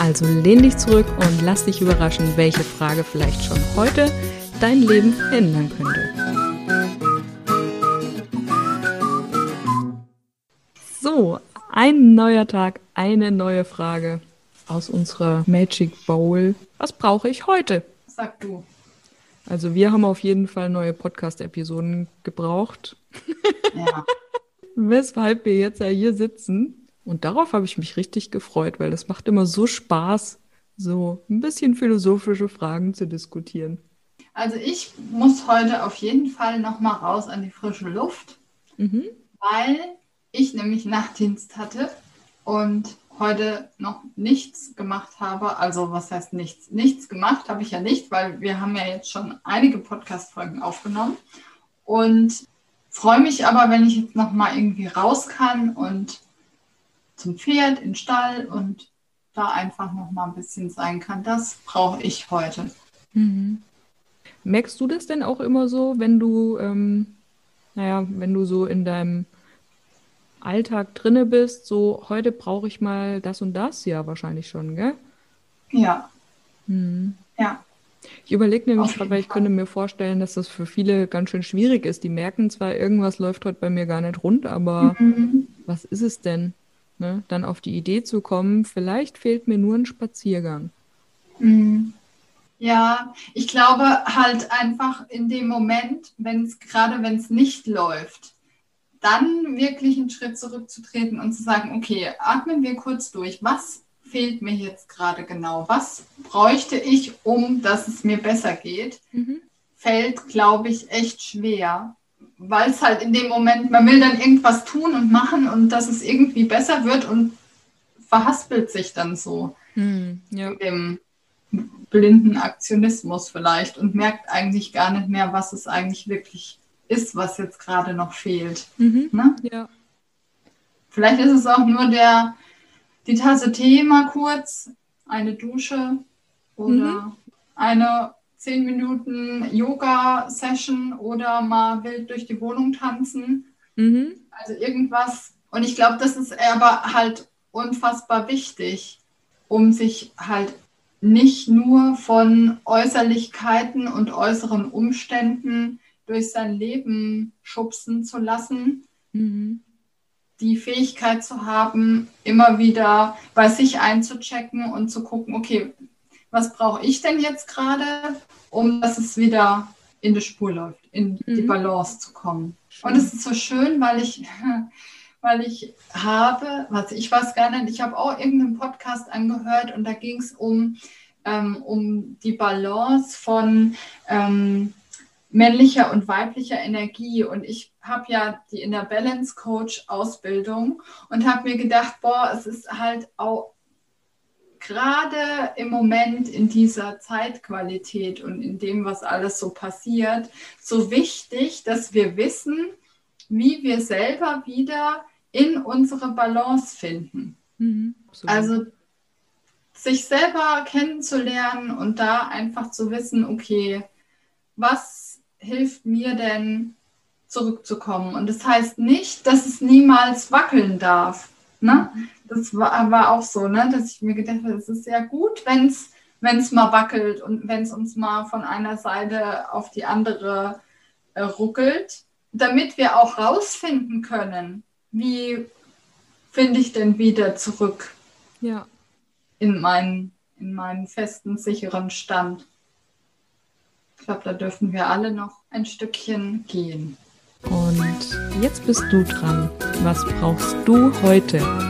also lehn dich zurück und lass dich überraschen, welche Frage vielleicht schon heute dein Leben ändern könnte. So, ein neuer Tag, eine neue Frage aus unserer Magic Bowl. Was brauche ich heute? Sag du. Also wir haben auf jeden Fall neue Podcast-Episoden gebraucht. Ja. Weshalb wir jetzt ja hier sitzen und darauf habe ich mich richtig gefreut, weil das macht immer so Spaß, so ein bisschen philosophische Fragen zu diskutieren. Also ich muss heute auf jeden Fall noch mal raus an die frische Luft, mhm. weil ich nämlich Nachtdienst hatte und heute noch nichts gemacht habe. Also was heißt nichts? Nichts gemacht habe ich ja nicht, weil wir haben ja jetzt schon einige Podcast-Folgen aufgenommen und freue mich aber, wenn ich jetzt noch mal irgendwie raus kann und zum Pferd, in den Stall und da einfach noch mal ein bisschen sein kann. Das brauche ich heute. Mhm. Merkst du das denn auch immer so, wenn du, ähm, naja, wenn du so in deinem Alltag drinne bist, so heute brauche ich mal das und das? Ja, wahrscheinlich schon, gell? Ja. Mhm. Ja. Ich überlege nämlich gerade, weil ich könnte mir vorstellen, dass das für viele ganz schön schwierig ist. Die merken zwar, irgendwas läuft heute bei mir gar nicht rund, aber mhm. was ist es denn? Ne, dann auf die Idee zu kommen, vielleicht fehlt mir nur ein Spaziergang. Mhm. Ja, ich glaube halt einfach in dem Moment, wenn es gerade wenn es nicht läuft, dann wirklich einen Schritt zurückzutreten und zu sagen, okay, atmen wir kurz durch. Was fehlt mir jetzt gerade genau? Was bräuchte ich, um dass es mir besser geht? Mhm. Fällt, glaube ich, echt schwer weil es halt in dem Moment, man will dann irgendwas tun und machen und dass es irgendwie besser wird und verhaspelt sich dann so hm, ja. dem blinden Aktionismus vielleicht und merkt eigentlich gar nicht mehr, was es eigentlich wirklich ist, was jetzt gerade noch fehlt. Mhm, ne? ja. Vielleicht ist es auch nur der, die Tasse Tee mal kurz, eine Dusche oder mhm. eine zehn Minuten Yoga-Session oder mal wild durch die Wohnung tanzen. Mhm. Also irgendwas. Und ich glaube, das ist aber halt unfassbar wichtig, um sich halt nicht nur von Äußerlichkeiten und äußeren Umständen durch sein Leben schubsen zu lassen. Mhm. Die Fähigkeit zu haben, immer wieder bei sich einzuchecken und zu gucken, okay, was brauche ich denn jetzt gerade, um dass es wieder in die Spur läuft, in mhm. die Balance zu kommen. Und es ist so schön, weil ich, weil ich habe, was ich weiß gar nicht, ich habe auch irgendeinen Podcast angehört und da ging es um, ähm, um die Balance von ähm, männlicher und weiblicher Energie. Und ich habe ja die Inner Balance Coach Ausbildung und habe mir gedacht, boah, es ist halt auch gerade im Moment in dieser Zeitqualität und in dem, was alles so passiert, so wichtig, dass wir wissen, wie wir selber wieder in unsere Balance finden. Mhm, also sich selber kennenzulernen und da einfach zu wissen, okay, was hilft mir denn zurückzukommen? Und das heißt nicht, dass es niemals wackeln darf. Ne? Das war, war auch so, ne, dass ich mir gedacht habe, es ist sehr gut, wenn es mal wackelt und wenn es uns mal von einer Seite auf die andere äh, ruckelt, damit wir auch rausfinden können, wie finde ich denn wieder zurück ja. in, meinen, in meinen festen, sicheren Stand. Ich glaube, da dürfen wir alle noch ein Stückchen gehen. Und jetzt bist du dran. Was brauchst du heute?